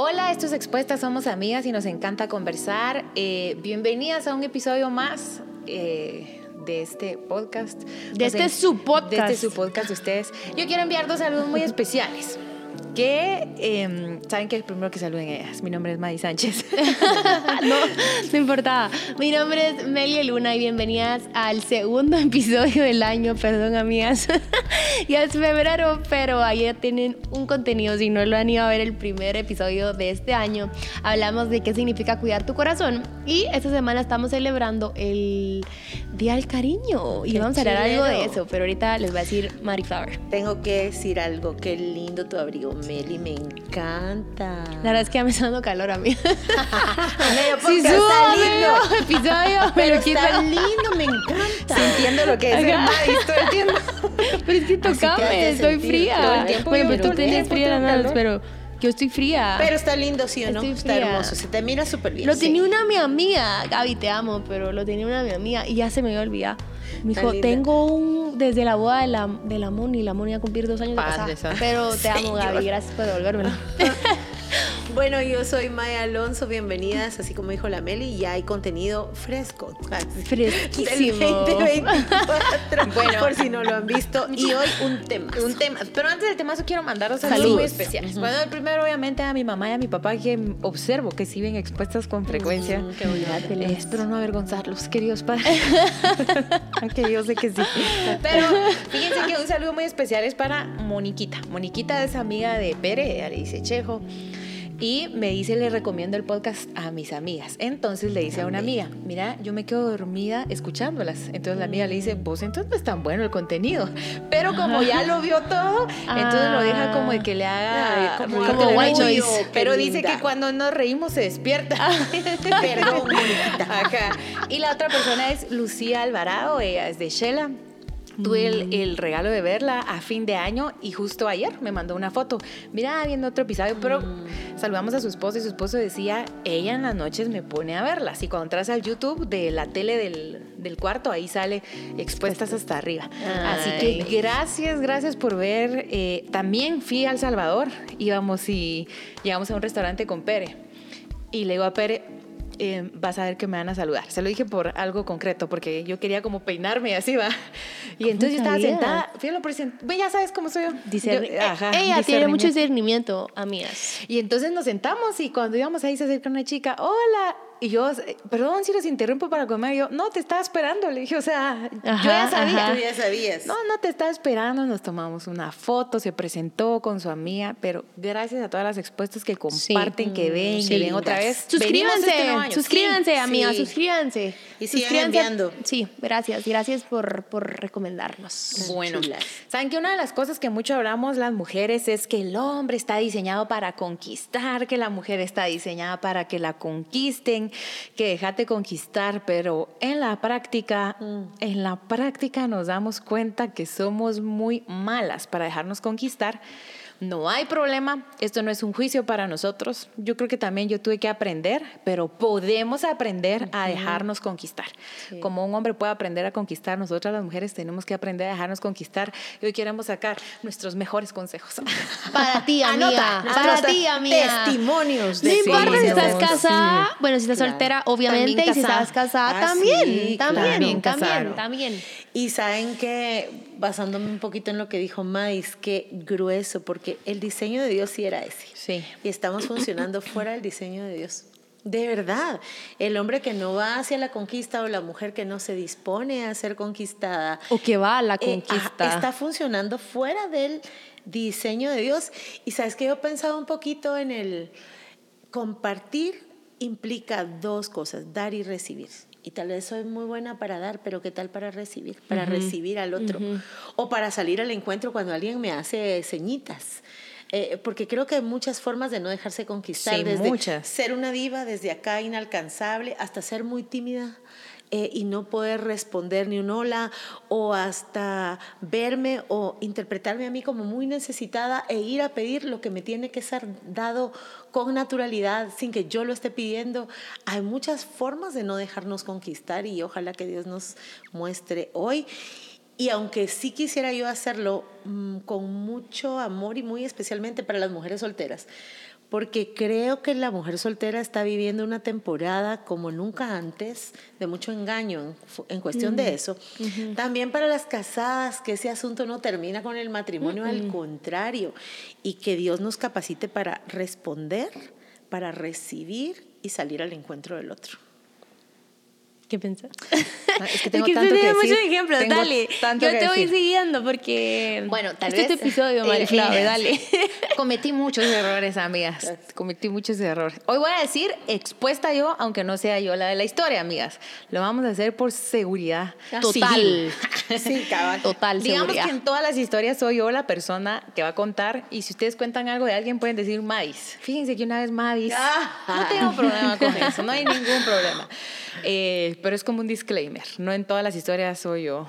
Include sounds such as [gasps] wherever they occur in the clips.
Hola, esto es Expuestas, somos amigas y nos encanta conversar. Eh, bienvenidas a un episodio más eh, de este podcast. De este es su podcast. De este su podcast de ustedes. Yo quiero enviar dos saludos muy [laughs] especiales que em, saben que el primero que saluden ellas. Mi nombre es Madi Sánchez. [laughs] no, no importa. Mi nombre es Melia Luna y bienvenidas al segundo [laughs] episodio del año. Perdón, amigas. [laughs] ya es febrero, pero ayer tienen un contenido. Si no lo han ido a ver el primer episodio de este año, hablamos de qué significa cuidar tu corazón. Y esta semana estamos celebrando el Día del Cariño. Y vamos a hablar algo de eso, pero ahorita les voy a decir Mari Flower. Tengo que decir algo. Qué lindo tu abrigo, Meli. Me encanta. La verdad es que ya me está dando calor a mí. [laughs] medio sí, [laughs] está lindo. episodio, pero, está lindo, me encanta. Sintiendo lo que es el Mari todo el tiempo. pero es que tocame, estoy fría. Todo el tiempo bueno, pero tú tienes fría las pero yo estoy fría. Pero está lindo, ¿sí o no? Está hermoso, se te mira súper bien. Lo tenía una mi amiga, Gaby, te amo, pero lo tenía una mi amiga y ya se me había olvidado. Me dijo, tengo un, desde la boda de la, de la Moni, la Moni a cumplir dos años de casada, pero te amo, Gaby, gracias por devolvérmelo. [laughs] Bueno, yo soy Maya Alonso, bienvenidas, así como dijo la Meli, ya hay contenido fresco. Fresquísimo. Del 2024, [laughs] bueno, por si no lo han visto. Y hoy un tema. Un tema. Pero antes del tema, quiero mandaros saludos muy especiales. Bueno, el primero, obviamente, a mi mamá y a mi papá, que observo que siguen expuestas con frecuencia. qué bonito. espero no avergonzarlos, queridos padres. [laughs] Aunque yo sé que sí. Pero fíjense que un saludo muy especial es para Moniquita. Moniquita es amiga de Pere, dice Chejo. Y me dice, le recomiendo el podcast a mis amigas. Entonces le dice a una amiga, mira, yo me quedo dormida escuchándolas. Entonces la amiga le dice, vos entonces no es tan bueno el contenido. Pero como ya lo vio todo, entonces lo deja como de que le haga como, white noise. Pero dice que cuando nos reímos se despierta. [laughs] Perdón, Acá. Y la otra persona es Lucía Alvarado, ella es de Shela. Tuve el, el, regalo de verla a fin de año y justo ayer me mandó una foto. Mira, viendo otro episodio, pero mm. saludamos a su esposo y su esposo decía, ella en las noches me pone a verlas. Y cuando entras al YouTube de la tele del, del cuarto, ahí sale expuestas hasta arriba. Así que gracias, gracias por ver. Eh, también fui al Salvador, íbamos y llegamos a un restaurante con Pere. Y le digo a Pere, eh, vas a ver que me van a saludar. Se lo dije por algo concreto, porque yo quería como peinarme y así va. Y entonces yo estaba sentada, fui a lo ya sabes cómo soy yo. Dice, eh, ella tiene mucho discernimiento, amigas. Y entonces nos sentamos y cuando íbamos ahí se acerca una chica, hola, y yo, perdón si los interrumpo para comer. Yo, no, te estaba esperando. Le dije, o sea, yo ya sabía. Tú ya sabías. No, no te estaba esperando. Nos tomamos una foto, se presentó con su amiga. Pero gracias a todas las expuestas que comparten, que ven, que ven otra vez. Suscríbanse, este suscríbanse, amiga, suscríbanse. Y sigan enviando. Sí, gracias. Gracias por, por recomendarnos. Bueno, saben que una de las cosas que mucho hablamos las mujeres es que el hombre está diseñado para conquistar, que la mujer está diseñada para que la conquisten que déjate conquistar, pero en la práctica, mm. en la práctica nos damos cuenta que somos muy malas para dejarnos conquistar no hay problema, esto no es un juicio para nosotros. Yo creo que también yo tuve que aprender, pero podemos aprender a dejarnos conquistar. Como un hombre puede aprender a conquistar, nosotras las mujeres tenemos que aprender a dejarnos conquistar. Y hoy queremos sacar nuestros mejores consejos. [laughs] Para ti, [laughs] amiga. para ti, amiga. Testimonios. De no importa si estás casada, bueno, si estás soltera, obviamente, y si estás casada, ah, también, también, también, también. Y saben que basándome un poquito en lo que dijo Mais, qué grueso, porque el diseño de Dios sí era ese. Sí. Y estamos funcionando fuera del diseño de Dios. De verdad, el hombre que no va hacia la conquista o la mujer que no se dispone a ser conquistada. O que va a la eh, conquista. está funcionando fuera del diseño de Dios. Y sabes que yo he pensado un poquito en el compartir implica dos cosas, dar y recibir y tal vez soy muy buena para dar, pero ¿qué tal para recibir? Para recibir al otro. O para salir al encuentro cuando alguien me hace ceñitas. Eh, porque creo que hay muchas formas de no dejarse conquistar. desde muchas. ser una diva desde acá inalcanzable hasta ser muy tímida eh, y no poder responder ni un hola o hasta verme o interpretarme a mí como muy necesitada e ir a pedir lo que me tiene que ser dado con naturalidad sin que yo lo esté pidiendo. Hay muchas formas de no dejarnos conquistar y ojalá que Dios nos muestre hoy. Y aunque sí quisiera yo hacerlo mm, con mucho amor y muy especialmente para las mujeres solteras, porque creo que la mujer soltera está viviendo una temporada como nunca antes, de mucho engaño en, cuestión de eso. También para las casadas, que ese asunto no termina con el matrimonio, al contrario, y que Dios nos capacite para responder, para recibir y salir al encuentro del otro. ¿Qué pensás? Es que tengo es que tanto que tiene muchos decir. ejemplos, Tengo dale. Yo te voy decir. siguiendo porque. Bueno, tal este vez. es tu episodio, [laughs] Mariflave, eh, dale. [laughs] Cometí muchos errores, amigas. Cometí muchos errores. Hoy voy a decir expuesta yo, aunque no sea yo la de la historia, amigas. Lo vamos a hacer por seguridad Total. civil. [laughs] Sí, cabal. Total, Digamos seguridad. que en todas las historias soy yo la persona que va a contar y si ustedes cuentan algo de alguien pueden decir Madis. Fíjense que una vez Madis. Ah. No tengo problema con eso, no hay ningún problema. Eh, pero es como un disclaimer. No en todas las historias soy yo.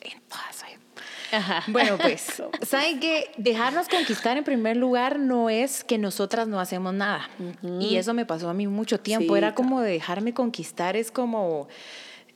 En todas soy yo. Ajá. Bueno, pues, [laughs] ¿saben que dejarnos conquistar en primer lugar no es que nosotras no hacemos nada? Y eso me pasó a mí mucho tiempo. Sí, Era como de dejarme conquistar, es como,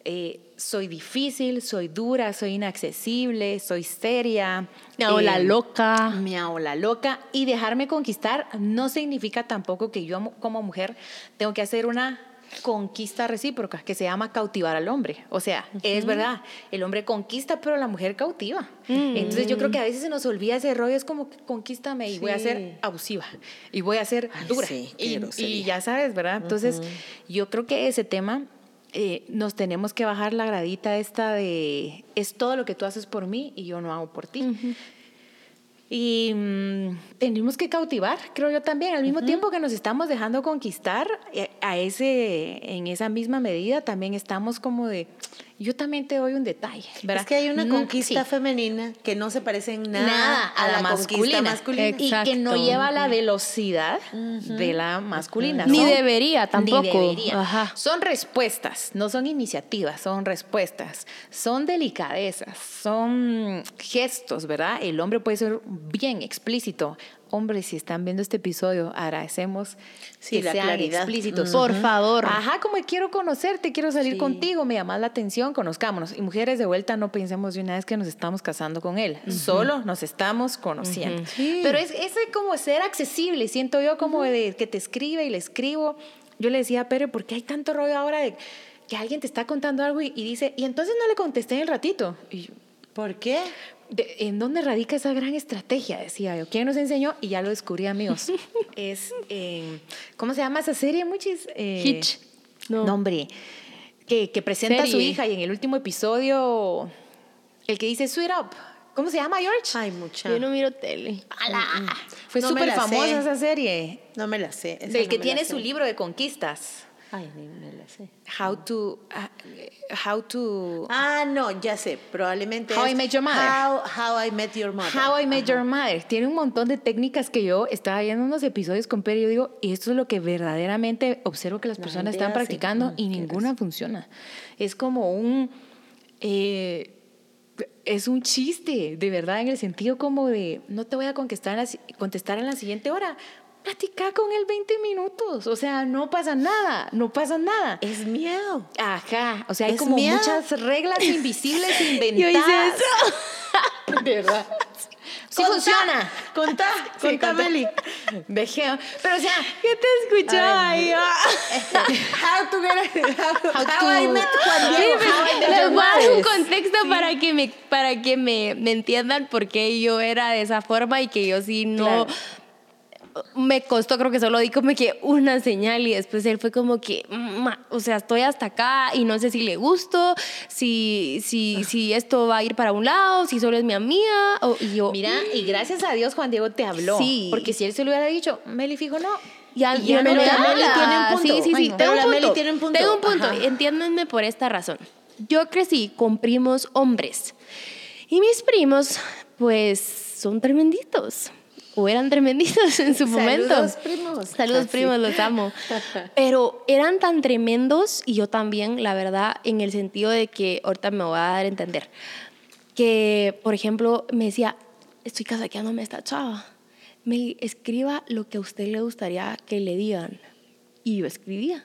eh, soy difícil, soy dura, soy inaccesible, soy seria. Me hago la eh, loca. Me hago la loca. Y dejarme conquistar no significa tampoco que yo como mujer tengo que hacer una conquista recíproca que se llama cautivar al hombre. O sea, es verdad, el hombre conquista, pero la mujer cautiva. Entonces yo creo que a veces se nos olvida ese rollo, es como que conquístame y voy a Sí. ser abusiva y voy a ser dura. sí, y, y ya sabes, ¿verdad? Entonces yo creo que ese tema eh, nos tenemos que bajar la gradita esta de es todo lo que tú haces por mí y yo no hago por ti. Y mm, tenemos que cautivar, creo yo también, al mismo tiempo que nos estamos dejando conquistar, eh, a ese, en esa misma medida también estamos como de, yo también te doy un detalle, ¿verdad? Es que hay una Mm, conquista sí. femenina que no se parece en nada, nada a, la, masculina. Y que no lleva la velocidad de la masculina. Ni Son- debería tampoco. Ni debería. Ajá. Son respuestas, no son iniciativas, son respuestas. Son delicadezas, son gestos, ¿verdad? El hombre puede ser bien explícito. Hombres, si están viendo este episodio, agradecemos Sí, que la sean claridad. explícitos. Por favor. Ajá, como quiero conocerte, quiero salir Sí. contigo, me llamas la atención, conozcámonos. Y mujeres de vuelta, no pensemos de una vez que nos estamos casando con él, solo nos estamos conociendo. Sí. Pero es ese como ser accesible, siento yo como de que te escribe y le escribo. Yo le decía a Pere, ¿por qué hay tanto rollo ahora de que alguien te está contando algo y, y dice, y entonces no le contesté en el ratito? Y yo, ¿Por qué? De- ¿En dónde radica esa gran estrategia? Decía yo. ¿Quién nos enseñó? Y ya lo descubrí, amigos. [laughs] es, en- ¿cómo se llama esa serie, Muchis? Eh, Hitch. No. No. hombre. Que, que presenta a su hija y en el último episodio, el que dice Sweet Up. ¿Cómo se llama, George? Ay, mucha. Yo no miro tele. ¡Ala! Fue No súper famosa sé. esa serie. No me la sé. esa Del no que tiene su libro de conquistas. Ay, ni me la sé. How to. ah, how to. Ah, no, ya sé. Probablemente How es I Met Your Mother. How, How I Met Your Mother. How I Met Ajá. Your Mother. Tiene un montón de técnicas que yo estaba viendo unos episodios con Peri y yo digo, y esto es lo que verdaderamente observo que las La personas están hace. practicando Mm, y ninguna funciona. Es como un... eh, es un chiste, de verdad, en el sentido como de, no te voy a contestar en la, contestar en la siguiente hora. Platica con él 20 minutos. O sea, no pasa nada, no pasa nada. Es miedo. Ajá, o sea, hay como miedo. muchas reglas [laughs] invisibles inventadas. Yo hice eso. [laughs] De verdad. Sí Contá, funciona. Contá, Sí, contá. Meli. Dejé. Pero o sea, ¿Qué te escuchaba? Yo, [laughs] How to get how, How how to- I Met Juan Sí, Diego. Met Les voy a dar un contexto para que me para que me, me entiendan por qué yo era de esa forma y que yo sí no Claro. Me costó creo que solo di como que una señal y después él fue como que "Ma, o sea estoy hasta acá y no sé si le gusto si si si esto va a ir para un lado si solo es mi amiga o y yo mira, y gracias a Dios Juan Diego te habló. Sí. Porque si él se lo hubiera dicho, Meli fijo no. Ya, Y ya no. Meli tiene un punto. Sí, sí, sí. Tengo un punto. Meli tiene un punto. Tengo un punto. Ajá. Entiéndanme por esta razón. Yo crecí con primos hombres. Y mis primos, pues, son tremenditos. O eran tremenditos en su momento. Saludos, primos. Saludos, Así. primos, los amo. [laughs] Pero eran tan tremendos, y yo también, la verdad, en el sentido de que, ahorita me voy a dar a entender, que, por ejemplo, me decía, estoy casaqueándome esta chava. Me escriba lo que a usted le gustaría que le digan. Y yo escribía.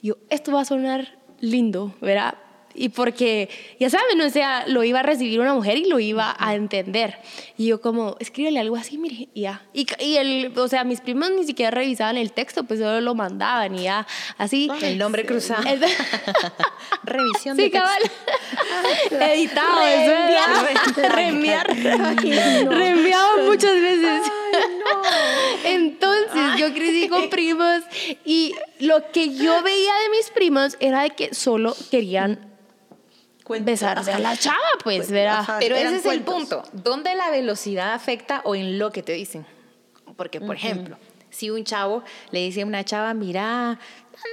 Yo, esto va a sonar lindo, ¿verdad? Y porque, ya saben, o sea, lo iba a recibir una mujer y lo iba a entender. Y yo como, escríbele algo así, mire, y ya. Y, y el, o sea, mis primos ni siquiera revisaban el texto, pues solo lo mandaban y ya, así. El nombre cruzado. El- [laughs] Revisión de Sí, texto. cabal. [laughs] Editado, eso era. [laughs] Reenviar. Reenviado muchas veces. Entonces, yo crecí con primos y lo que yo veía de mis primos era de que solo querían Besarse a la chava, [laughs] pues, Pues, ¿verdad? ajá. Pero ese es el punto. ¿Dónde la velocidad afecta o en lo que te dicen? Porque, por ejemplo, si un chavo le dice a una chava, mira,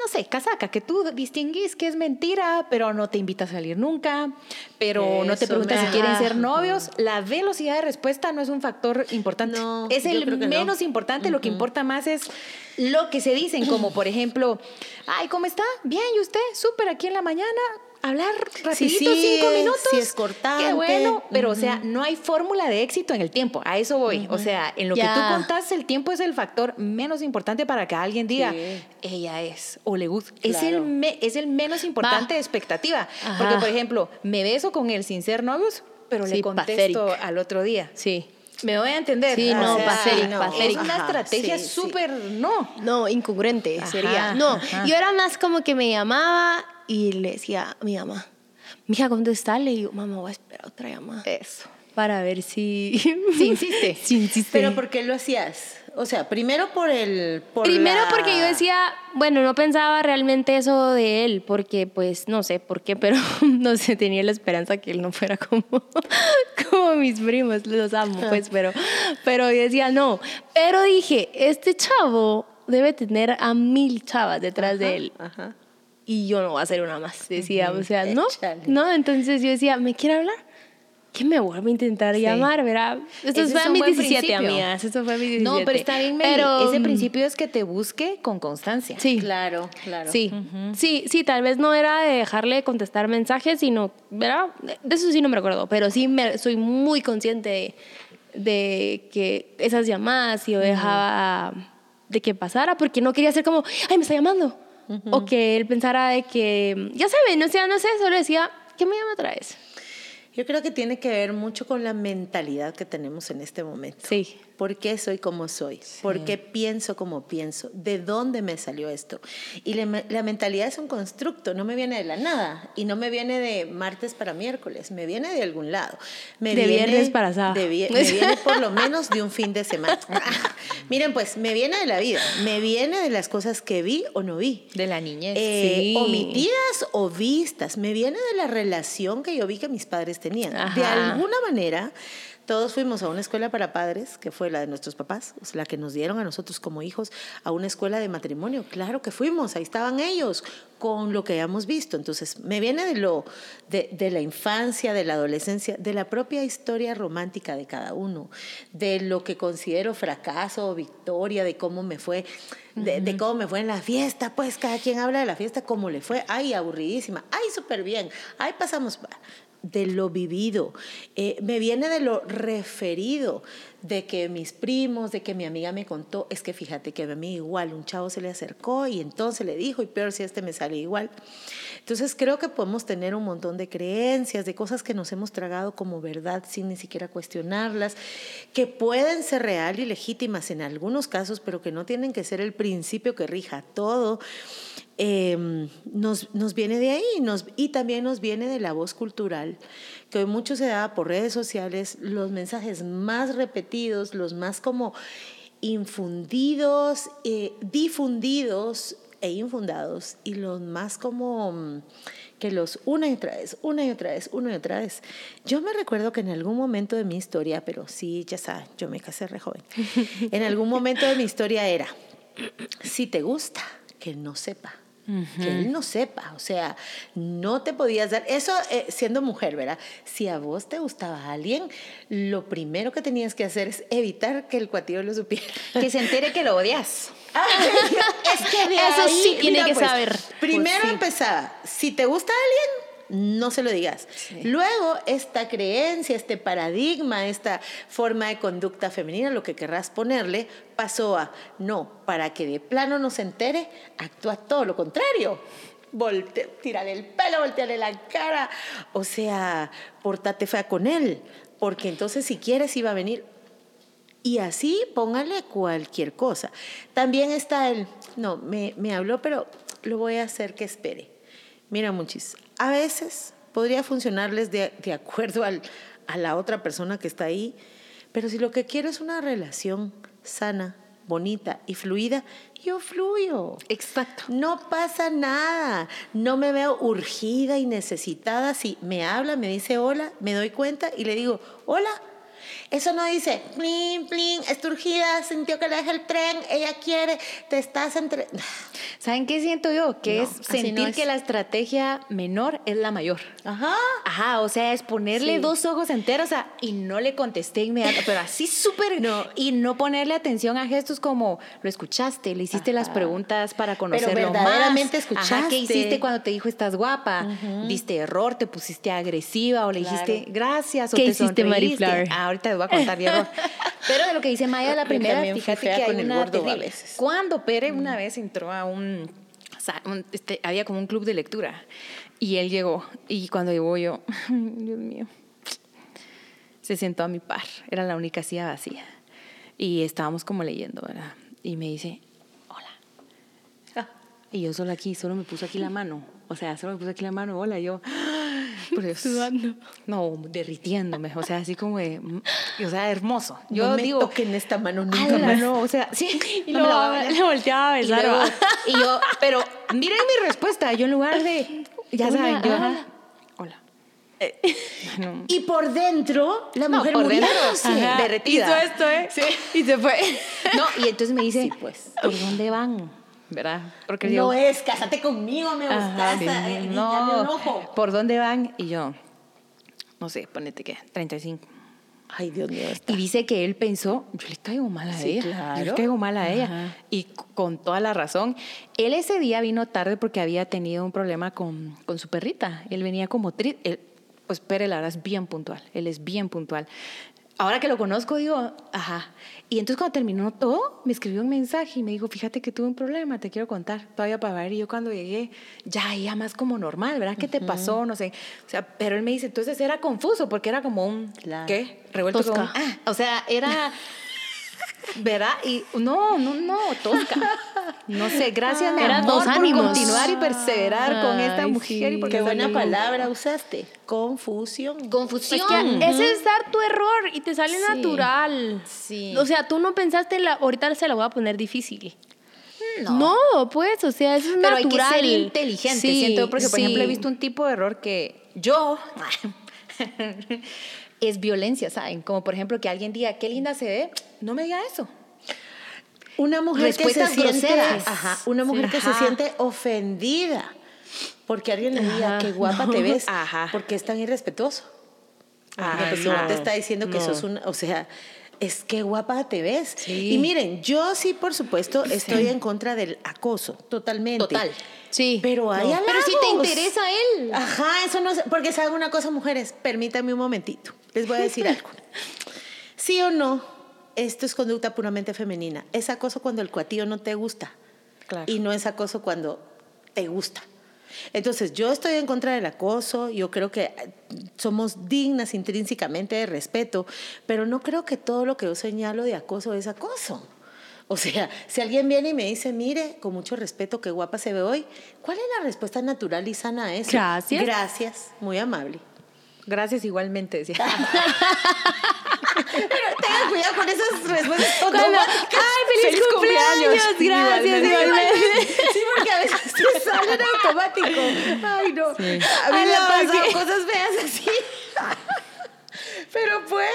no sé, casaca, que tú distinguís que es mentira, pero no te invita a salir nunca, pero no te pregunta si quieren ser novios, la velocidad de respuesta no es un factor importante. No, es el menos importante, lo que importa más es lo que se dicen, como por [clears throat] ejemplo, ay, ¿cómo está? Bien, ¿y usted? Súper aquí en la mañana. Hablar rapidito, sí cinco minutos. sí es cortante. Qué bueno, pero o sea, no hay fórmula de éxito en el tiempo. A eso voy. O sea, en lo que tú contás, el tiempo es el factor menos importante para que alguien diga, Sí. ella es o le gusta. Es, el me- es el menos importante Va. de expectativa. Ajá. Porque, por ejemplo, me beso con él sin ser novios, pero le contesto pathetic. al otro día. Sí. Me voy a entender. Sí, O no, sea, pathetic, no. Es una Ajá, estrategia sí, sí. súper no. No, incongruente Ajá, sería. No, ajá. yo era más como que me llamaba y le decía a mi mamá, mija, ¿cómo está? Le digo, mamá, voy a esperar otra llamada. Eso. Para ver si... Sí, insiste. [laughs] Sí, insiste. Pero ¿por qué lo hacías? O sea, primero por el... por Primero la- porque yo decía, bueno, no pensaba realmente eso de él, porque pues no sé por qué, pero [laughs] no sé, tenía la esperanza que él no fuera como, [laughs] como mis primos, los amo, pues, pero, pero yo decía, no. Pero dije, este chavo debe tener a mil chavas detrás de él. Ajá. Y yo no voy a hacer una más, decía, o sea, no, Échale. no, entonces yo decía, ¿me quiere hablar? ¿Qué me vuelve a intentar llamar, verdad? Esto Ese fue a mis buen 17, principio. amigas, esto fue a mis 17. No, pero está bien. Pero, Ese mm, principio es que te busque con constancia. Sí, Claro, claro. Sí, sí, sí, tal vez no era de dejarle de contestar mensajes, sino, ¿verdad? De eso sí no me recuerdo, pero sí me, soy muy consciente de, de que esas llamadas yo dejaba de que pasara porque no quería ser como, ay, me está llamando. O que él pensara de que, ya saben, o sea, no sé, solo decía, ¿qué me llama otra vez? Yo creo que tiene que ver mucho con la mentalidad que tenemos en este momento. Sí. ¿Por qué soy como soy? ¿Por qué pienso como pienso? ¿De dónde me salió esto? Y la, la mentalidad es un constructo, no me viene de la nada y no me viene de martes para miércoles, me viene de algún lado. Me De viene viernes para sábado. me viene por lo menos de un fin de semana. [laughs] Miren, pues me viene de la vida, me viene de las cosas que vi o no vi. De la niñez. Eh, Sí. omitidas o vistas. Me viene de la relación que yo vi que mis padres tenían. De alguna manera, todos fuimos a una escuela para padres, que fue la de nuestros papás, o sea, la que nos dieron a nosotros como hijos, a una escuela de matrimonio. Claro que fuimos, ahí estaban ellos, con lo que habíamos visto. Entonces, me viene de, lo, de, de la infancia, de la adolescencia, de la propia historia romántica de cada uno, de lo que considero fracaso o victoria, de cómo me fue de, de cómo me fue en la fiesta, pues cada quien habla de la fiesta, cómo le fue, ay, aburridísima, ay, súper bien, ay, pasamos de lo vivido, Eh, me viene de lo referido, de que mis primos, de que mi amiga me contó, es que fíjate que a mí igual un chavo se le acercó y entonces le dijo, y peor si este me sale igual. Entonces creo que podemos tener un montón de creencias, de cosas que nos hemos tragado como verdad sin ni siquiera cuestionarlas, que pueden ser real y legítimas en algunos casos, pero que no tienen que ser el principio que rija todo. Eh, nos, nos viene de ahí nos, y también nos viene de la voz cultural, que hoy mucho se da por redes sociales, los mensajes más repetidos, los más como infundidos, eh, difundidos e infundados, y los más como mm, que los una y otra vez, una y otra vez, una y otra vez. Yo me recuerdo que en algún momento de mi historia, pero sí, ya sabes, yo me casé re joven, en algún momento de mi historia era, si te gusta, que no sepa. Que él no sepa, o sea, no te podías dar, eso eh, siendo mujer, ¿verdad? Si a vos te gustaba alguien, lo primero que tenías que hacer es evitar que el cuatillo lo supiera. Que se entere que lo odias. [laughs] es que de Eso ahí, sí tiene mira, que pues, saber. Primero Pues sí. empezaba, si te gusta alguien, no se lo digas. Luego, esta creencia, este paradigma, esta forma de conducta femenina, lo que querrás ponerle, pasó a, no, para que de plano no se entere, actúa todo lo contrario. volte, tírale el pelo, voltearle la cara. O sea, portate fea con él, porque entonces si quieres iba a venir. Y así póngale cualquier cosa. También está el, no, me, me habló, pero lo voy a hacer que espere. Mira, muchis, a veces podría funcionarles de, de acuerdo al, a la otra persona que está ahí, pero si lo que quiero es una relación sana, bonita y fluida, yo fluyo. Exacto. No pasa nada. No me veo urgida y necesitada. Si me habla, me dice hola, me doy cuenta y le digo, hola. Eso no dice, plin, plin, está urgida, sintió que le deja el tren, ella quiere, te estás entre... [sighs] ¿Saben qué siento yo? Que No, es sentir no es. que la estrategia menor es la mayor. Ajá. Ajá, o sea, es ponerle Sí. dos ojos enteros a, y no le contesté inmediato, pero así [laughs] súper. No. Y no ponerle atención a gestos como lo escuchaste, le hiciste las preguntas para conocerlo verdaderamente más. Ajá, escuchaste. ¿Qué hiciste cuando te dijo estás guapa? ¿Diste error? ¿Te pusiste agresiva? ¿O le Claro. dijiste gracias? ¿O ¿Qué te hiciste? Mariflower? Ah, ahorita te voy a contar mi error. [laughs] Pero de lo que dice Maya la primera, fíjate que hay una terrible. Cuando Pere una vez entró a un, un- este, había como un club de lectura y él llegó y cuando llegó yo, [laughs] Dios mío, se sentó a mi par, era la única silla vacía y estábamos como leyendo, ¿verdad? Y me dice, hola. Ah, Y yo solo aquí, solo me puso aquí la mano. O sea, solo me puso aquí la mano, hola, yo. Por Dios. Sudando. No, derritiéndome. O sea, así como de. mm, O sea, hermoso. Yo no me digo. toquen esta mano nunca "Ala, más. no, o sea, sí. [laughs] Y no me la luego bailar". le volteaba a Y, besar. y yo, pero miren mi respuesta. Yo en lugar de. Ya saben, yo. ajá. Hola. [laughs] No. Y por dentro, la No, mujer por dentro. Ajá. derretida. Hizo esto, ¿eh? Sí. Y se fue. [laughs] No, y entonces me dice, Sí, pues. ¿por dónde van? ¿Verdad? Porque No yo, es, cásate conmigo, me un no, ojo. ¿por dónde van? Y yo, no sé, ponete que 35. Ay, Dios mío. está- Y dice que él pensó, yo le caigo mal a Sí, ella. claro. Yo le caigo mal a ella. Ajá. Y c- con toda la razón. Él ese día vino tarde porque había tenido un problema con, con su perrita. Él venía como triste. Pues Pere, la verdad, es bien puntual. Él es bien puntual. Ahora que lo conozco, digo, ajá. Y entonces cuando terminó todo, me escribió un mensaje y me dijo, fíjate que tuve un problema, te quiero contar. Todavía para ver. Y yo cuando llegué, ya, ya más como normal, ¿verdad? ¿Qué te pasó? No sé. O sea, pero él me dice, entonces era confuso porque era como un, Claro. ¿qué? Revuelto Tosca. con, ah, o sea, era, [laughs] ¿verdad? Y no, no, no, tosca. No sé, gracias, mi Eran amor, dos por ánimos. continuar y perseverar con esta mujer. sí. Y porque Qué buena palabra usaste. Confusión. Confusión. Es que ese es dar tu error y te sale Sí. natural. Sí. O sea, tú no pensaste en la. Ahorita se la voy a poner difícil. No. No, pues, o sea, eso es Pero hay que natural. ser inteligente, Sí, siento porque por ejemplo he visto un tipo de error que yo [laughs] [laughs] es violencia, ¿saben? Como por ejemplo que alguien diga, qué linda se ve, no me diga eso. Una mujer que se siente, ajá, una mujer que se siente ofendida porque alguien le diga qué guapa no. te ves, Ajá. porque es tan irrespetuoso. Ajá, la persona no. te está diciendo que No. sos una, o sea, es que guapa te ves. Sí. Y miren, yo sí, por supuesto, estoy en contra del acoso, totalmente. Total. Sí. Pero hay No. Pero si te interesa él. Ajá, eso no es, porque saben una cosa, mujeres, permítanme un momentito, les voy a decir [laughs] algo. Sí o no, esto es conducta puramente femenina. Es acoso cuando el cuatillo no te gusta. Claro. Y no es acoso cuando te gusta. Entonces, yo estoy en contra del acoso, yo creo que eh, somos dignas intrínsecamente de respeto, pero no creo que todo lo que yo señalo de acoso es acoso. O sea, si alguien viene y me dice, mire, con mucho respeto, qué guapa se ve hoy, ¿cuál es la respuesta natural y sana a eso? Gracias. Gracias, muy amable. Gracias igualmente, decía. [laughs] Pero tengan cuidado con esas respuestas automáticas. ¡Ay, feliz, cumpleaños! Gracias, igualmente. Sí, porque a veces te salen automático. Ay, no. A mí me han pasado cosas feas así. [laughs] Pero pues,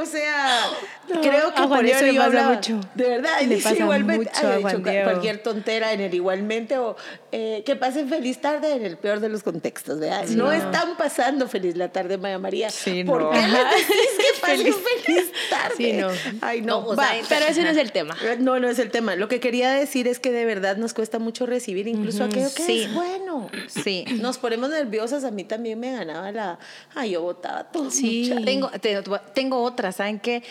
o sea, [gasps] creo que por Diego eso yo hablaba. mucho. De verdad, Le dice igualmente. mucho ay, dicho cualquier tontera en el igualmente o eh, que pasen feliz tarde en el peor de los contextos, ¿verdad? no, están pasando feliz la tarde, Maya María. Sí, ¿Por no. qué les decís que [laughs] pasen Feliz. feliz [laughs] tarde? Sí, no. Ay, no. No, o va. sea, Pero ese no es el tema. No, no es el tema. Lo que quería decir es que de verdad nos cuesta mucho recibir incluso aquello que sí. es bueno. Sí. Nos ponemos nerviosas. A mí también me ganaba la... Ay, yo votaba todo. Sí. Tengo, te- tengo otra, ¿saben qué?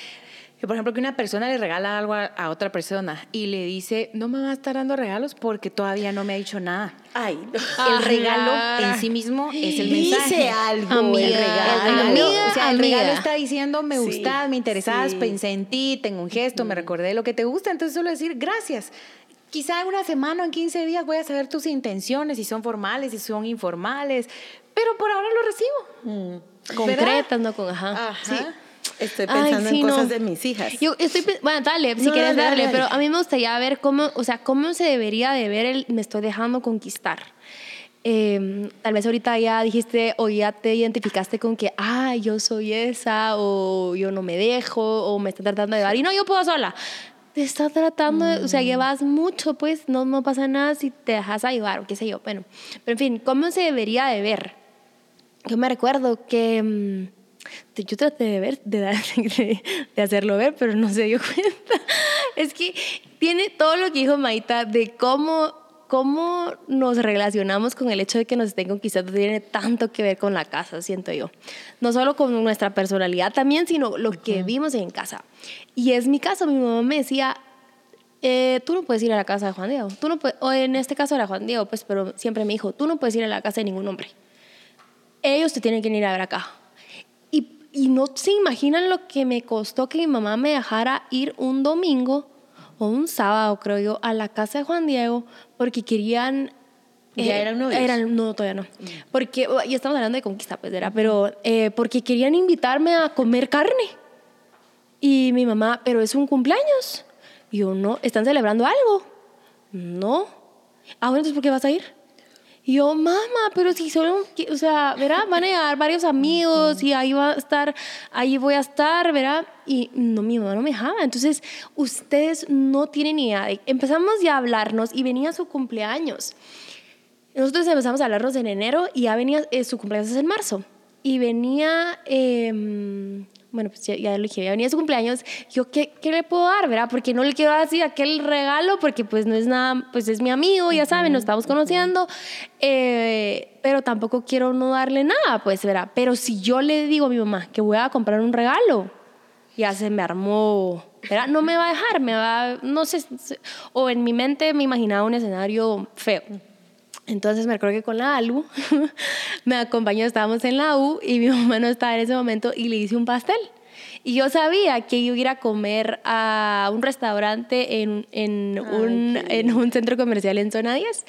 Que, por ejemplo, que una persona le regala algo a, a otra persona y le dice, no me va a estar dando regalos porque todavía no me ha dicho nada. Ay, no. el regalo en sí mismo es el mensaje. Dice algo Amiga, el El regalo. Amiga, o sea, el amiga. regalo está diciendo me Sí, gustas, me interesas, sí. pensé en ti, tengo un gesto, me recordé lo que te gusta, entonces solo decir gracias. Quizá en una semana o en 15 días voy a saber tus intenciones, si son formales, si son informales, pero por ahora lo recibo. Concretas, no con ajá. Ajá. Sí. Estoy Ay, pensando sí, en cosas no. de mis hijas. Yo estoy, bueno, dale, si No, quieres dale, darle, dale. pero a mí me gustaría ver cómo, o sea, cómo se debería de ver el me estoy dejando conquistar. Eh, tal vez ahorita ya dijiste o ya te identificaste con que, ah, yo soy esa, o yo no me dejo, o me está tratando de dar, y no, yo puedo sola. Te está tratando, de- o sea, llevas mucho, pues no, no pasa nada si te dejas ayudar, o qué sé yo. Bueno, pero en fin, ¿cómo se debería de ver? Yo me recuerdo que mm, yo traté de ver, de, dar- [laughs] de, de hacerlo ver, pero no se dio [laughs] cuenta. Es que tiene todo lo que dijo Maita de cómo, cómo nos relacionamos con el hecho de que nos estén conquistando, tiene tanto que ver con la casa, siento yo. No solo con nuestra personalidad también, sino lo que vimos en casa. Y es mi caso, mi mamá me decía, eh, tú no puedes ir a la casa de Juan Diego. Tú no puedes, o en este caso era Juan Diego, pues, pero siempre me dijo, tú no puedes ir a la casa de ningún hombre ellos te tienen que ir a ver acá. Y, no se imaginan lo que me costó que mi mamá me dejara ir un domingo o un sábado, creo yo, a la casa de Juan Diego porque querían... eh, ¿Ya eran novios? Eran, no, todavía no. Porque, y estamos hablando de conquista, pues era, pero eh, porque querían invitarme a comer carne. Y mi mamá, pero es un cumpleaños. Y yo, no, ¿están celebrando algo? No. Ah, bueno, entonces ¿por qué vas a ir? Yo, mamá, pero si solo, o sea, ¿verdad? Van a llegar varios amigos y ahí va a estar, ahí voy a estar, ¿verdad? Y no, mi mamá no me dejaba. Entonces, ustedes no tienen idea. de- Empezamos ya a hablarnos y venía su cumpleaños. Nosotros empezamos a hablarnos en enero y ya venía, eh, su cumpleaños es en marzo. Y venía, eh, bueno, pues ya, ya lo dije, ya venía su cumpleaños. Yo, ¿qué, ¿qué le puedo dar, verdad? Porque no le quiero dar así aquel regalo, porque pues no es nada, pues es mi amigo, ya saben, nos estamos conociendo. Eh, pero tampoco quiero no darle nada, pues, ¿verdad? Pero si yo le digo a mi mamá que voy a comprar un regalo, ya se me armó, ¿verdad? No me va a dejar, me va, no sé, o en mi mente me imaginaba un escenario feo. Entonces me acuerdo que con la ALU [laughs] me acompañó, estábamos en la U y mi [laughs] mamá no estaba en ese momento y le hice un pastel. Y yo sabía que iba a ir a comer a un restaurante en, en, un, en un centro comercial en zona 10.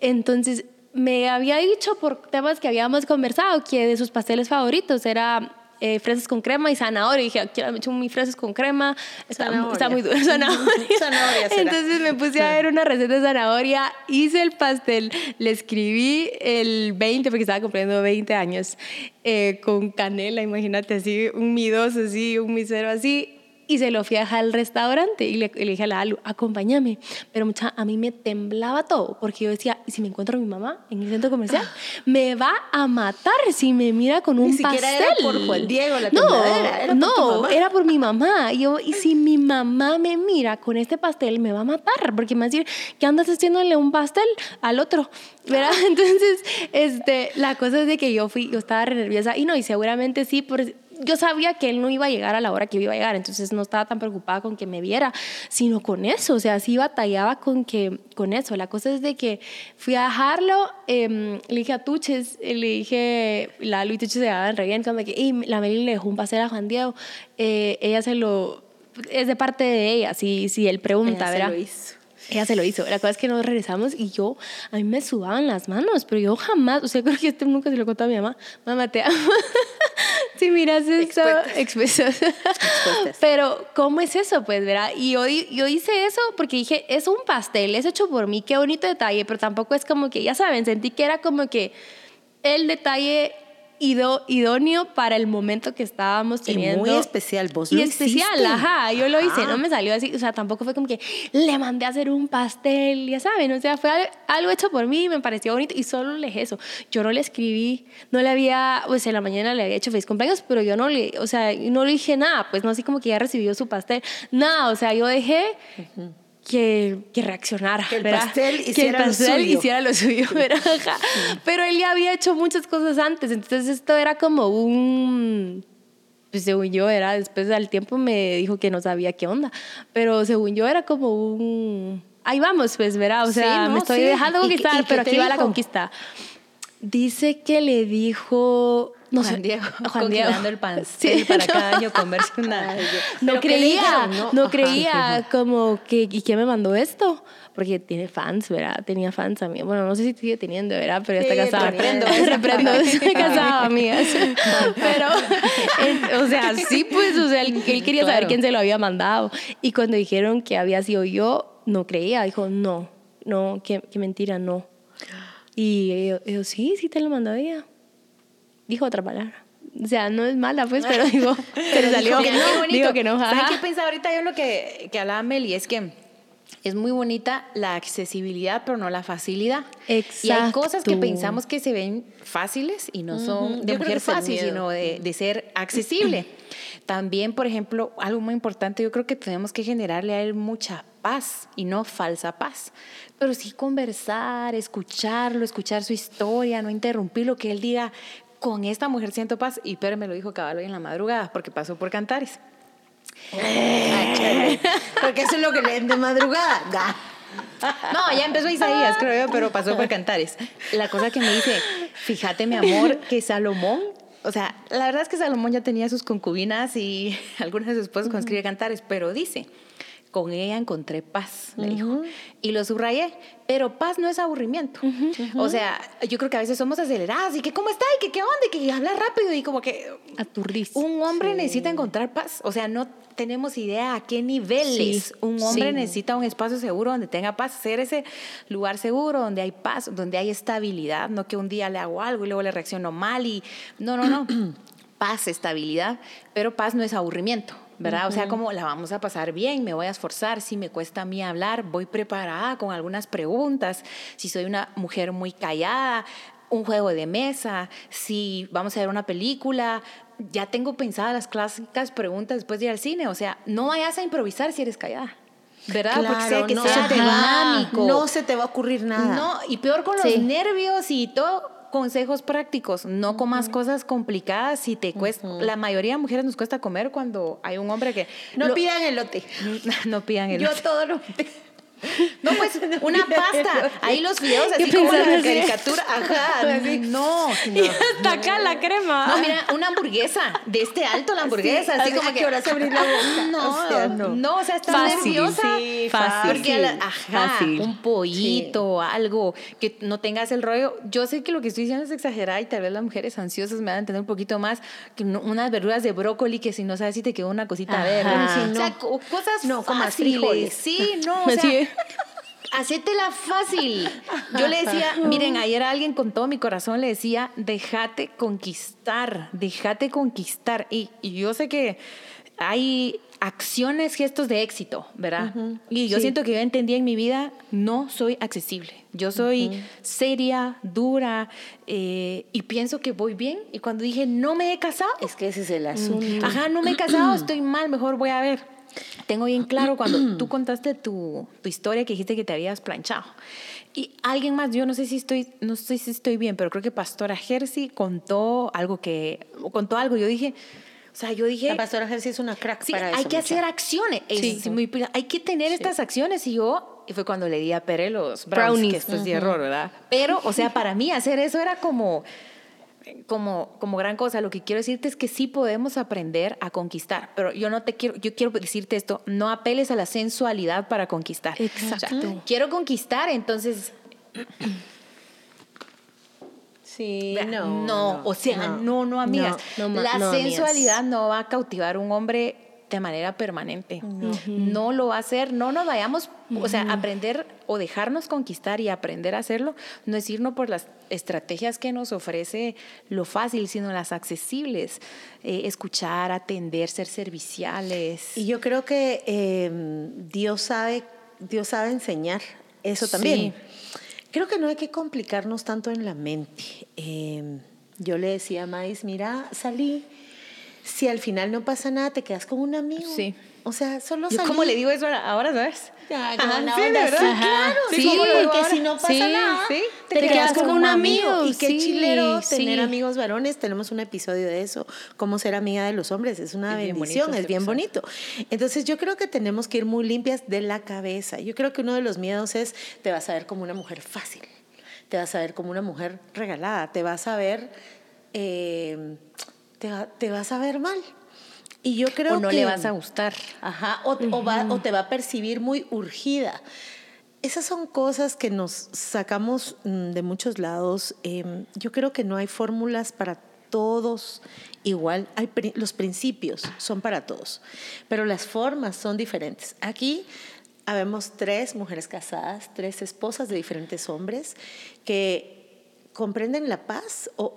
Entonces me había dicho por temas que habíamos conversado que de sus pasteles favoritos era eh, fresas con crema y zanahoria. Y dije, quiero me echo mis fresas con crema. Está, muy duro. [laughs] Zanahoria. Zanahoria. Entonces me puse a ver una receta de zanahoria, hice el pastel, le escribí el 20, porque estaba cumpliendo 20 años, eh, con canela, imagínate así, un mi dos así, un mi cero así. Y se lo fui a dejar al restaurante y le, le dije a la Alu, acompáñame. Pero mucha, a mí me temblaba todo porque yo decía, ¿y si me encuentro a mi mamá en el centro comercial? Me va a matar si me mira con un Ni siquiera pastel. era por Juan Diego la no, era no, era por mi mamá. Y yo, y si mi mamá me mira con este pastel, me va a matar, porque me va a decir, ¿qué andas haciéndole un pastel al otro? ¿Verdad? [laughs] Entonces, este, la cosa es de que yo fui, yo estaba re nerviosa y no, y seguramente sí, por, yo sabía que él no iba a llegar a la hora que yo iba a llegar, entonces no estaba tan preocupada con que me viera, sino con eso, o sea, sí batallaba con que, con eso. La cosa es de que fui a dejarlo, em, le dije a Tuches, eh, le dije, la Lu y Tuches se daban re bien, como que, "Ey, la Meli le dejó un pastel a Juan Diego, eh, ella se lo, es de parte de ella, si, si él pregunta, Ella se ¿verdad? lo hizo. Ella se lo hizo. La cosa es que nos regresamos y yo, a mí me sudaban las manos, pero yo jamás, o sea, [laughs] creo que este nunca se lo contó a mi mamá. Mamá, te amo. [laughs] si miras esto, expuestas. [laughs] Pero, ¿cómo es eso? Pues, ¿verdad? Y yo, yo hice eso porque dije, es un pastel, es hecho por mí, qué bonito detalle, pero tampoco es como que, ya saben, sentí que era como que el detalle ido- idóneo para el momento que estábamos Y teniendo. muy especial, vos Y lo especial, hiciste. ajá, yo lo hice, no me salió así, o sea, tampoco fue como que le mandé a hacer un pastel, ya saben, o sea, fue al- algo hecho por mí, me pareció bonito y solo le dije eso. Yo no le escribí, no le había, pues en la mañana le había hecho feliz cumpleaños, pero yo no le, o sea, no le dije nada, pues no así como que ya recibió su pastel, nada, o sea, yo dejé que, que reaccionara, Que el ¿verdad? pastel que el hiciera lo pastel suyo. hiciera lo suyo, [laughs] ¿verdad? Ajá. Pero él ya había hecho muchas cosas antes, entonces esto era como un pues según yo era, después del tiempo me dijo que no sabía qué onda, pero según yo era como un, ahí vamos, pues, verá, o sea, Sí, no, me estoy sí. dejando ¿Y- conquistar, pero aquí va la conquista. Dice que le dijo, no Juan Diego, Juan Diego. el pastel para cada año [laughs] comerse una. No ¿Pero qué le creía, no, No, creía como que, ¿y quién me mandó esto? Porque tiene fans, ¿verdad? Tenía fans también. Bueno, no sé si sigue teniendo, ¿verdad? Pero ya está Sí, casada. reprendo. [laughs] reprendo, estoy casada, [laughs] amigas. Pero, o sea, sí, pues, o sea, él, él quería saber Claro. quién se lo había mandado. Y cuando dijeron que había sido yo, no creía. Dijo, no, no, qué, qué mentira, no. Y yo, yo, sí, sí te lo mandó ella. Dijo otra palabra. O sea, no es mala, pues, pero [laughs] digo, le salió. Qué bonito. Digo que no. ¿Saben qué pensaba ahorita yo lo que, que hablaba Meli? Es que es muy bonita la accesibilidad, pero no la facilidad. Y hay cosas que Exacto. pensamos que se ven fáciles y no son Ujú. de Yo mujer que fácil, sino de, de ser accesible. [clears throat] También, por ejemplo, algo muy importante, yo creo que tenemos que generarle a él mucha paz y no falsa paz. Pero sí conversar, escucharlo, escuchar su historia, no interrumpir lo que él diga. Con esta mujer siento paz. Y Pérez me lo dijo cabal hoy en la madrugada, porque pasó por Cantares. Chévere. [laughs] Porque eso es lo que leen de madrugada. Ga. No, ya empezó Isaías, creo yo, pero pasó por Cantares. La cosa que me dice, fíjate, mi amor, que Salomón, o sea, la verdad es que Salomón ya tenía sus concubinas y [laughs] algunas de sus esposas cuando escribe Cantares, pero dice, con ella encontré paz, le dijo. Y lo subrayé, pero paz no es aburrimiento. O sea, yo creo que a veces somos aceleradas y que cómo está y que qué onda y que habla rápido y como que Aturdís. un hombre necesita encontrar paz. O sea, no tenemos idea a qué niveles Sí, un hombre sí. necesita un espacio seguro donde tenga paz, ser ese lugar seguro, donde hay paz, donde hay estabilidad, no que un día le hago algo y luego le reacciono mal y no, no, no. [clears throat] paz, estabilidad, pero paz no es aburrimiento. ¿Verdad? O sea, como la vamos a pasar bien, me voy a esforzar, si me cuesta a mí hablar, voy preparada con algunas preguntas, si soy una mujer muy callada, un juego de mesa, si vamos a ver una película, ya tengo pensadas las clásicas preguntas después de ir al cine. O sea, no vayas a improvisar si eres callada. ¿Verdad? Porque sea Claro, que no sea se te va, no se te va a ocurrir nada. No, y peor con los Sí. nervios y todo. Consejos prácticos, no comas cosas complicadas si te cuesta. La mayoría de mujeres nos cuesta comer cuando hay un hombre que No lo- pidan elote. [laughs] no pidan el Yo todo lo [laughs] no, pues [laughs] una pasta. Ahí los videos así como la caricatura. [laughs] Ajá. Así. No. Y hasta acá la crema. No, mira, una hamburguesa, de este alto la hamburguesa, Sí, así como ¿a que qué hora se abrir la boca? No, O sea, no, no. o sea, está Fácil, nerviosa. sí, fácil. Porque, la- ajá, Fácil. un pollito, algo, que no tengas el rollo. Yo sé que lo que estoy diciendo es exagerada y tal vez las mujeres ansiosas me van a entender un poquito más que no- unas verduras de brócoli que si no sabes si te quedó una cosita Ajá. verde. Sí, O sea, no. co- cosas No, fáciles. frijoles. Sí, no, o sea. Hacétela fácil. Yo le decía, miren, ayer a alguien con todo mi corazón le decía, déjate conquistar, déjate conquistar. Y, y yo sé que hay acciones, gestos de éxito, ¿verdad? Y yo Sí. siento que yo entendí en mi vida, no soy accesible. Yo soy seria, dura, eh, y pienso que voy bien. Y cuando dije, no me he casado, Es que ese es el asunto. Ajá, no me he casado, [clears throat] estoy mal, mejor voy a ver. Tengo bien claro cuando tú contaste tu, tu historia que dijiste que te habías planchado. Y alguien más, yo no sé si estoy, no sé si estoy bien, pero creo que Pastora Jersey contó algo que, contó algo. Yo dije, o sea, yo dije, La pastora Jersey es una crack Sí, para hay eso. que hacer acciones. Es Sí. muy hay que tener estas acciones. Y yo, y fue cuando le di a Pere los brownies, Brownies. que esto es de error, ¿verdad? Pero, o sea, para mí hacer eso era como, como, como gran cosa. Lo que quiero decirte es que sí podemos aprender a conquistar. Pero yo no te quiero, yo quiero decirte esto, no apeles a la sensualidad para conquistar. Exacto. O sea, quiero conquistar, entonces Sí, no. no, o sea, no, no, amigas. No, la amigas. sensualidad no va a cautivar un hombre de manera permanente. No. lo va a hacer. No nos vayamos, o sea, aprender o dejarnos conquistar y aprender a hacerlo no es irnos por las estrategias que nos ofrece lo fácil, sino las accesibles. Eh, escuchar, atender, ser serviciales. Y yo creo que eh, Dios sabe, Dios sabe enseñar eso también. Creo que no hay que complicarnos tanto en la mente. Eh, yo le decía a Mais, mira, salí, si al final no pasa nada, te quedas con un amigo. Sí. O sea, solo Yo salí. ¿Cómo le digo eso ahora, sabes? Ya, Ajá, sí, onda verdad. claro. Sí, Sí, ¿cómo lo digo porque ahora? si no pasa Sí, nada, sí, te, quedas con un amigo. Y qué sí, chilero sí. tener amigos varones. Tenemos un episodio de eso, cómo ser amiga de los hombres. Es una Es bendición, es bien episodio. bonito. Entonces yo creo que tenemos que ir muy limpias de la cabeza. Yo creo que uno de los miedos es, te vas a ver como una mujer fácil, te vas a ver como una mujer regalada, te vas a ver, eh, te, va- te vas a ver mal. Y yo creo O no que le vas a gustar. Ajá, o, o va- o te va a percibir muy urgida. Esas son cosas que nos sacamos mm, de muchos lados. Em, yo creo que no hay fórmulas para todos igual. Hay los principios son para todos, pero las formas son diferentes. Aquí habemos tres mujeres casadas, tres esposas de diferentes hombres que comprenden la paz o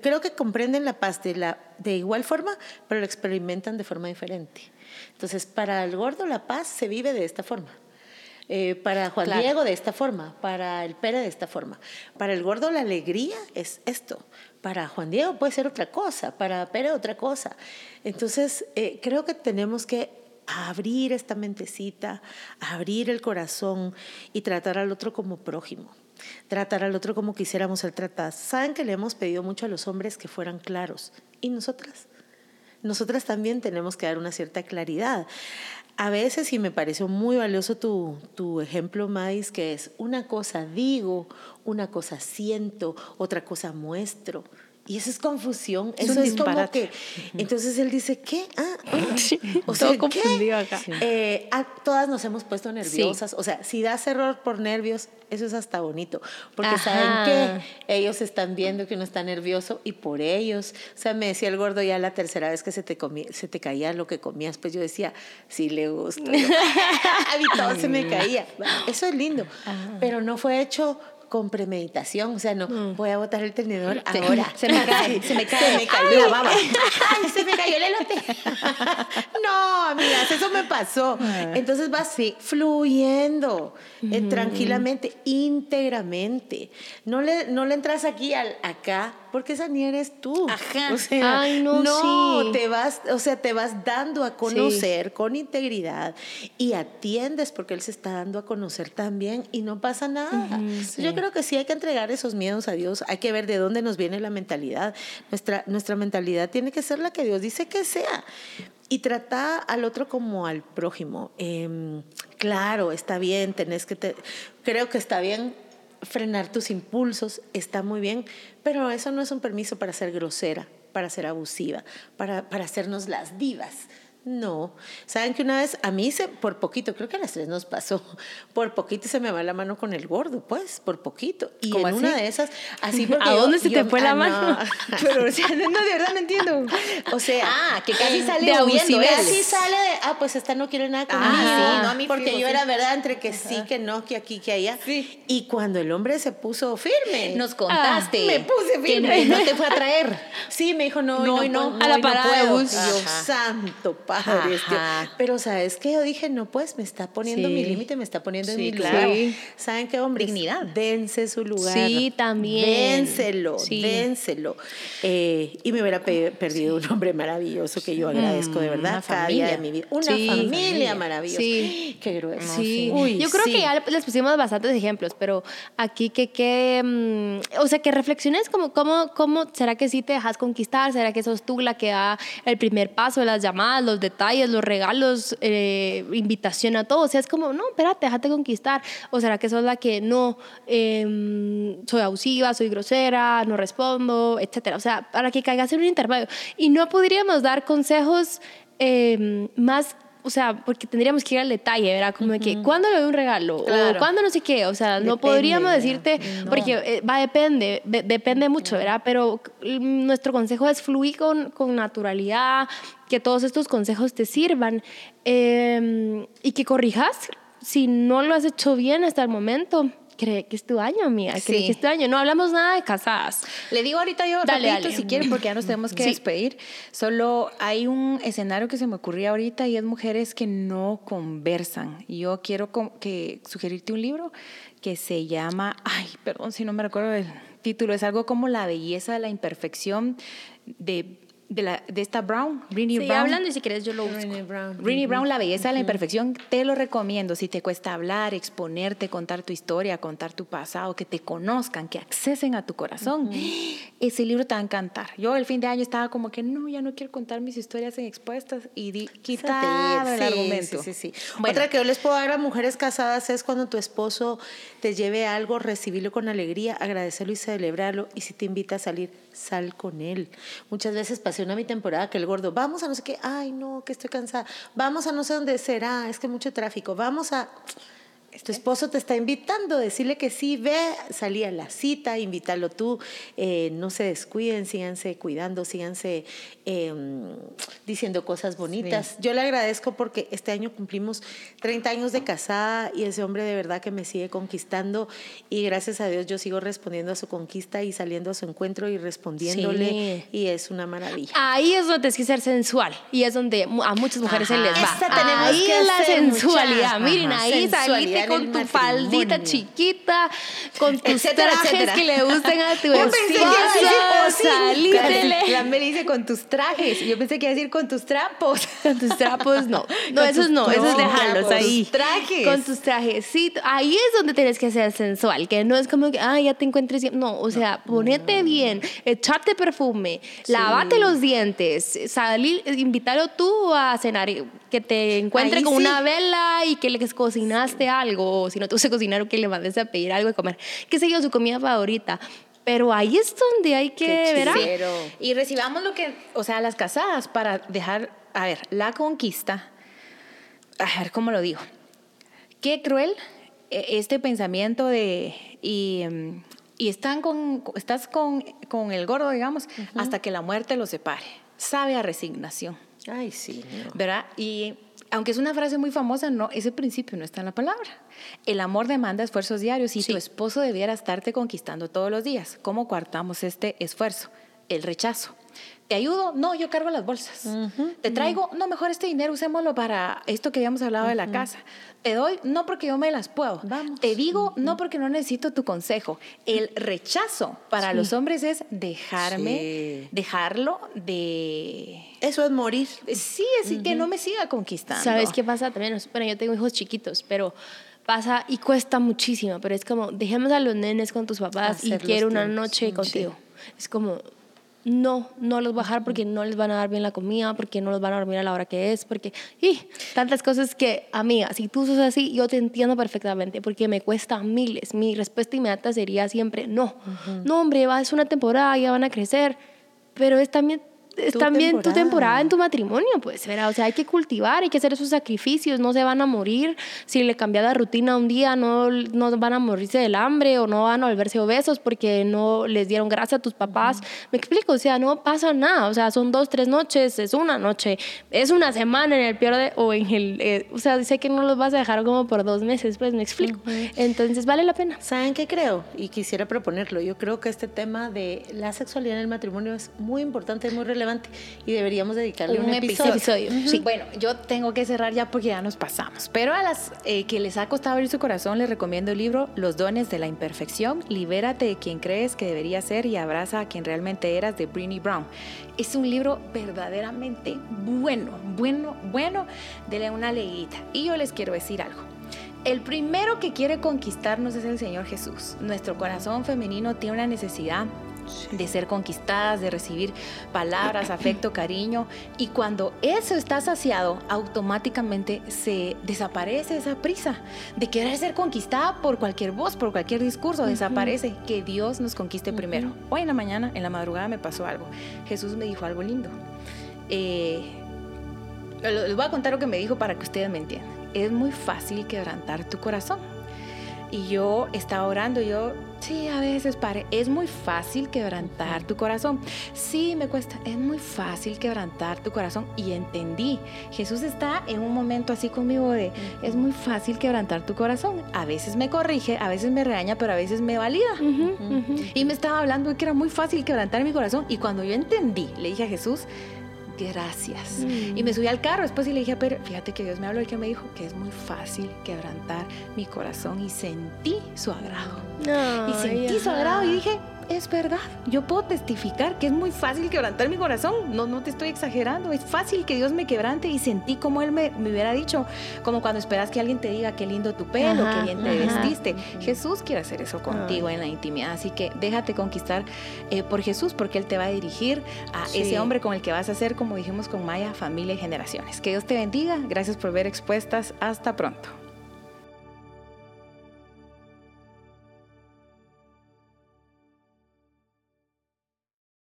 creo que comprenden la paz de, la, de igual forma, pero lo experimentan de forma diferente. Entonces, para el gordo la paz se vive de esta forma. Eh, para Juan Claro. Diego de esta forma, para el Pere de esta forma. Para el gordo la alegría es esto. Para Juan Diego puede ser otra cosa, para Pere otra cosa. Entonces, eh, creo que tenemos que abrir esta mentecita, abrir el corazón y tratar al otro como prójimo. Tratar al otro como quisiéramos ser tratadas. Saben que le hemos pedido mucho a los hombres que fueran claros. ¿Y nosotras? nosotras también tenemos que dar una cierta claridad. A veces, y me pareció muy valioso tu, tu ejemplo, Mais, que es una cosa digo, una cosa siento, otra cosa muestro. Y eso es confusión, Es eso es como disparate. que... Entonces él dice, ¿qué? Ah, ah. [laughs] o todo confundido acá. Eh, todas nos hemos puesto nerviosas. O sea, si das error por nervios, eso es hasta bonito. Porque Ajá. ¿saben qué? Ellos están viendo que uno está nervioso y por ellos. O sea, me decía el gordo ya la tercera vez que se te, comí- se te caía lo que comías, pues yo decía, sí le gusta. a [laughs] mí todo se me [laughs] caía. Eso es lindo. Pero no fue hecho con premeditación, o sea, no, voy a botar el tenedor Se- ahora. [laughs] se me cae, se me cae. Se me cayó la baba. Ay, se me cayó el elote. [laughs] no, amigas, eso me pasó. Entonces vas fluyendo eh, tranquilamente, íntegramente. No le, no le entras aquí al acá, porque esa ni eres tú. Ajá. O sea, Ay, no, sí. te vas, o sea, te vas dando a conocer con integridad y atiendes porque él se está dando a conocer también y no pasa nada. Yo creo que sí hay que entregar esos miedos a Dios, hay que ver de dónde nos viene la mentalidad. Nuestra, nuestra mentalidad tiene que ser la que Dios dice que sea. Y trata al otro como al prójimo. Em, claro, está bien, tenés que... te- creo que está bien frenar tus impulsos, está muy bien, pero eso no es un permiso para ser grosera, para ser abusiva, para, para hacernos las divas. No. Saben que una vez a mí se, por poquito, creo que a las tres nos pasó, [laughs] por poquito se me va la mano con el gordo, pues, por poquito. Y ¿Cómo en así? una de esas, así [laughs] porque ¿A yo- dónde se te yo- fue la ah, no. mano? [laughs] Pero, o sea, no, de verdad no entiendo. O sea, Ah, que casi eh, sale de huyendo. Casi sale de, ah, pues esta no quiere nada conmigo. Ah, sí, no, a mí porque fijo, yo sí. era verdad entre que sí, que no, que aquí, que allá. Sí. Y cuando el hombre se puso firme. Nos contaste. Ah, me puse que firme. no, no te fue a traer. Sí, me dijo, no, No, no, no, a la parada de bus. Yo, santo padre. Pero, ¿sabes qué? Yo dije, no, pues me está poniendo Sí. mi límite, me está poniendo en Sí, mi claro. lugar. Sí. ¿Saben qué, hombres? Dignidad. Dense su lugar. Sí, también. Dénselo, Sí. dénselo. Eh, y me hubiera pe- perdido un hombre maravilloso que yo agradezco de verdad una cada día de familia. mi vida. Una Sí. familia Familia. maravillosa. Sí. [gasps] Qué grueso. Sí, Uy, yo creo sí. que ya les pusimos bastantes ejemplos, pero aquí que, que mm, o sea, que reflexiones como, cómo, cómo, ¿será que sí te dejas conquistar? ¿Será que sos tú la que da el primer paso, las llamadas, los detalles, los regalos, eh, invitación a todo? O sea, es como, no, espérate, déjate conquistar. ¿O será que sos la que no, eh, soy abusiva, soy grosera, no respondo, etcétera? O sea, para que caigas en un intermedio. Y no podríamos dar consejos eh, más o sea, porque tendríamos que ir al detalle, ¿verdad? Como de que, ¿cuándo le doy un regalo? Claro. O ¿cuándo no sé qué? O sea, no podríamos decirte, No. porque eh, va, depende, de- depende mucho, ¿verdad? Pero nuestro consejo es fluir con, con naturalidad, que todos estos consejos te sirvan eh, y que corrijas si no lo has hecho bien hasta el momento. Cree que es tu año, amiga. Cree Sí. que es tu año. No hablamos nada de casadas. Le digo ahorita yo Dale, rapidito dale. si quieren porque ya nos tenemos que Sí. despedir. Solo hay un escenario que se me ocurría ahorita y es mujeres que no conversan. Y yo quiero que sugerirte un libro que se llama, ay, perdón si no me recuerdo el título, es algo como la belleza de la imperfección de de, la, de esta Brown, Rini Sigue Brown. hablando y si quieres yo lo busco. Brené Brown. Rini Brown, La belleza de la imperfección, te lo recomiendo. Si te cuesta hablar, exponerte, contar tu historia, contar tu pasado, que te conozcan, que accesen a tu corazón, ese libro te va a encantar. Yo el fin de año estaba como que no, ya no quiero contar mis historias en expuestas y di, quitar el Sí, argumento. Sí, sí, sí. Bueno, Otra que yo les puedo dar a mujeres casadas es cuando tu esposo te lleve algo, recibirlo con alegría, agradecerlo y celebrarlo. Y si te invita a salir, sal con él. Muchas veces pasé una mi temporada que el gordo, vamos a no sé qué, ay no, que estoy cansada, vamos a no sé dónde será, es que mucho tráfico, vamos a... Tu esposo te está invitando, decirle que sí, ve, salí a la cita, invítalo tú, eh, no se descuiden, síganse cuidando, síganse eh, diciendo cosas bonitas. Yo le agradezco porque este año cumplimos 30 años de casada y ese hombre de verdad que me sigue conquistando y gracias a Dios yo sigo respondiendo a su conquista y saliendo a su encuentro y respondiéndole Sí. y es una maravilla. Ahí es donde tienes que ser sensual y es donde a muchas mujeres se les va. Tenemos ahí que es la hacer, sensualidad. Miren, Ajá. ahí Sensualidad en con el tu faldita chiquita, con tus Etcétera, trajes etcétera. que le gusten a [laughs] tu Yo pensé. "Oh, sí". Salítele. La Meli dice con tus trajes. Yo pensé que iba a decir con tus trampos. [laughs] Con tus trapos, no. No, Con esos no, esos dejarlos con ahí. tus trajes. Con tus trajecitos. Ahí es donde tienes que ser sensual, que no es como que, ah, ya te encuentres bien. No, o sea, ponete bien, echarte perfume, lavate los dientes, salir, invitarlo tú a cenar, que te encuentre Ahí con sí. una vela y que le cocinaste algo, o si no te gusta cocinar, que le mandes a pedir algo de comer. Qué sé yo, su comida favorita. Pero ahí es donde hay que ver. Y recibamos lo que, o sea, las casadas para dejar, a ver, la conquista, a ver cómo lo digo. Qué cruel eh, este pensamiento de, y, em, y están con, estás con, con el gordo, digamos, hasta que la muerte los separe. Sabe a resignación. Ay, sí. no. ¿verdad? Y aunque es una frase muy famosa, no, ese principio no está en la palabra. El amor demanda esfuerzos diarios y tu esposo debiera estarte conquistando todos los días. ¿Cómo coartamos este esfuerzo? El rechazo. ¿Te ayudo? No, yo cargo las bolsas. ¿Te traigo? No, mejor este dinero usémoslo para esto que habíamos hablado de la casa. ¿Te doy? No porque yo me las puedo. Vamos. Te digo, no porque no necesito tu consejo. El rechazo para los hombres es dejarme, Sí. dejarlo de... Eso es morir. Sí, así que no me siga conquistando. ¿Sabes qué pasa también? Bueno, yo tengo hijos chiquitos, pero pasa y cuesta muchísimo, pero es como, dejemos a los nenes con tus papás y quiero una noche sí. contigo. Es como, no, no los voy a dejar porque no les van a dar bien la comida, porque no los van a dormir a la hora que es, porque, y tantas cosas que, amiga, si tú sos así, yo te entiendo perfectamente, porque me cuesta miles. Mi respuesta inmediata sería siempre, no, no, hombre, va, es una temporada, ya van a crecer, pero es también Tu también tu temporada. temporada en tu matrimonio, pues, ¿verdad? O sea, hay que cultivar, hay que hacer esos sacrificios, no se van a morir. Si le cambia la rutina un día, no, no van a morirse del hambre o no van a volverse obesos porque no les dieron gracia a tus papás. Me explico, o sea, no pasa nada. O sea, son dos, tres noches, es una noche, es una semana en el peor de, o en el, eh, o sea, sé que no los vas a dejar como por dos meses, pues, me explico. Entonces, vale la pena. ¿Saben qué creo? Y quisiera proponerlo. Yo creo que este tema de la sexualidad en el matrimonio es muy importante, es muy relevante y deberíamos dedicarle un, un episodio. episodio. Sí. Bueno, yo tengo que cerrar ya porque ya nos pasamos. Pero a las eh, que les ha costado abrir su corazón, les recomiendo el libro Los dones de la imperfección. Libérate de quien crees que debería ser y abraza a quien realmente eras de Brini Brown. Es un libro verdaderamente bueno, bueno, bueno. Dele una leída. Y yo les quiero decir algo. El primero que quiere conquistarnos es el Señor Jesús. Nuestro corazón femenino tiene una necesidad de ser conquistadas, de recibir palabras, afecto, cariño. Y cuando eso está saciado, automáticamente se desaparece esa prisa de querer ser conquistada por cualquier voz, por cualquier discurso. Desaparece. Que Dios nos conquiste primero. Hoy en la mañana, en la madrugada, me pasó algo. Jesús me dijo algo lindo. Eh, les voy a contar lo que me dijo para que ustedes me entiendan. Es muy fácil quebrantar tu corazón. Y yo estaba orando, yo, sí, a veces, pare, es muy fácil quebrantar tu corazón. Sí, me cuesta, es muy fácil quebrantar tu corazón. Y entendí, Jesús está en un momento así conmigo de, es muy fácil quebrantar tu corazón. A veces me corrige, a veces me regaña, pero a veces me valida. Y me estaba hablando de que era muy fácil quebrantar mi corazón. Y cuando yo entendí, le dije a Jesús, gracias. Mm. Y me subí al carro después y le dije, pero fíjate que Dios me habló y que me dijo que es muy fácil quebrantar mi corazón y sentí su agrado. y sentí su agrado y dije, es verdad. Yo puedo testificar que es muy fácil quebrantar mi corazón. No, no te estoy exagerando. Es fácil que Dios me quebrante y sentí como Él me, me hubiera dicho, como cuando esperas que alguien te diga qué lindo tu pelo, qué bien te vestiste. Jesús quiere hacer eso contigo en la intimidad. Así que déjate conquistar eh, por Jesús porque Él te va a dirigir a ese hombre con el que vas a ser, como dijimos con Maya, familia y generaciones. Que Dios te bendiga. Gracias por ver expuestas. Hasta pronto.